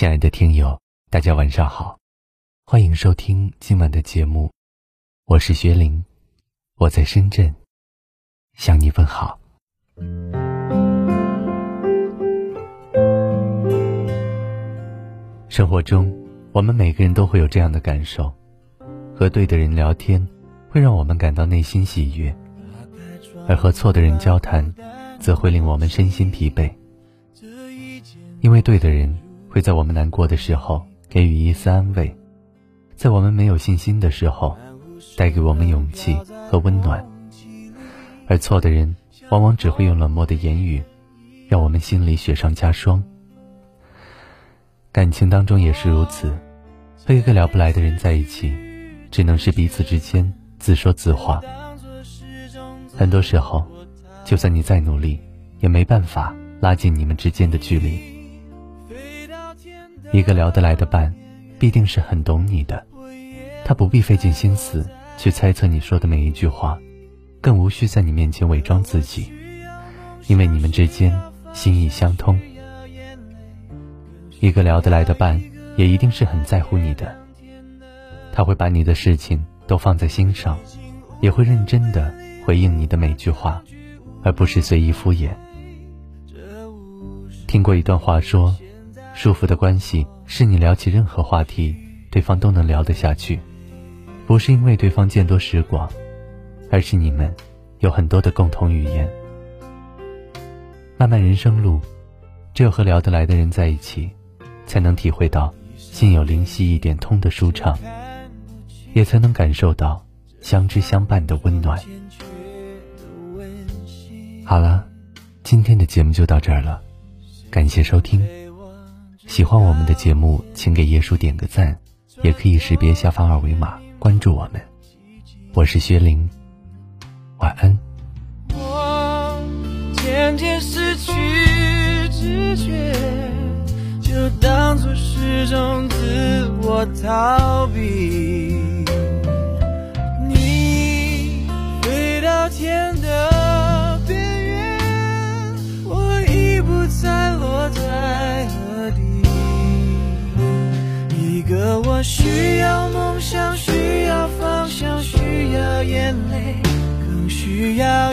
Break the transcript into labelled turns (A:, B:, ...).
A: 亲爱的听友，大家晚上好，欢迎收听今晚的节目，我是薛林，我在深圳向你问好。生活中，我们每个人都会有这样的感受：和对的人聊天，会让我们感到内心喜悦；而和错的人交谈，则会令我们身心疲惫。因为对的人会在我们难过的时候给予一丝安慰，在我们没有信心的时候，带给我们勇气和温暖；而错的人往往只会用冷漠的言语，让我们心里雪上加霜。感情当中也是如此，和一个聊不来的人在一起，只能是彼此之间自说自话。很多时候，就算你再努力，也没办法拉近你们之间的距离。一个聊得来的伴，必定是很懂你的，他不必费尽心思去猜测你说的每一句话，更无需在你面前伪装自己，因为你们之间心意相通。一个聊得来的伴，也一定是很在乎你的，他会把你的事情都放在心上，也会认真的回应你的每句话，而不是随意敷衍。听过一段话说。舒服的关系是你聊起任何话题，对方都能聊得下去，不是因为对方见多识广，而是你们有很多的共同语言。漫漫人生路，只有和聊得来的人在一起，才能体会到心有灵犀一点通的舒畅，也才能感受到相知相伴的温暖。好了，今天的节目就到这儿了，感谢收听。喜欢我们的节目，请给耶稣点个赞，也可以识别下方二维码关注我们。我是薛玲，晚安。
B: 我渐渐失去知觉，就当作是种自我逃避。需要梦想，需要方向，需要眼泪，更需要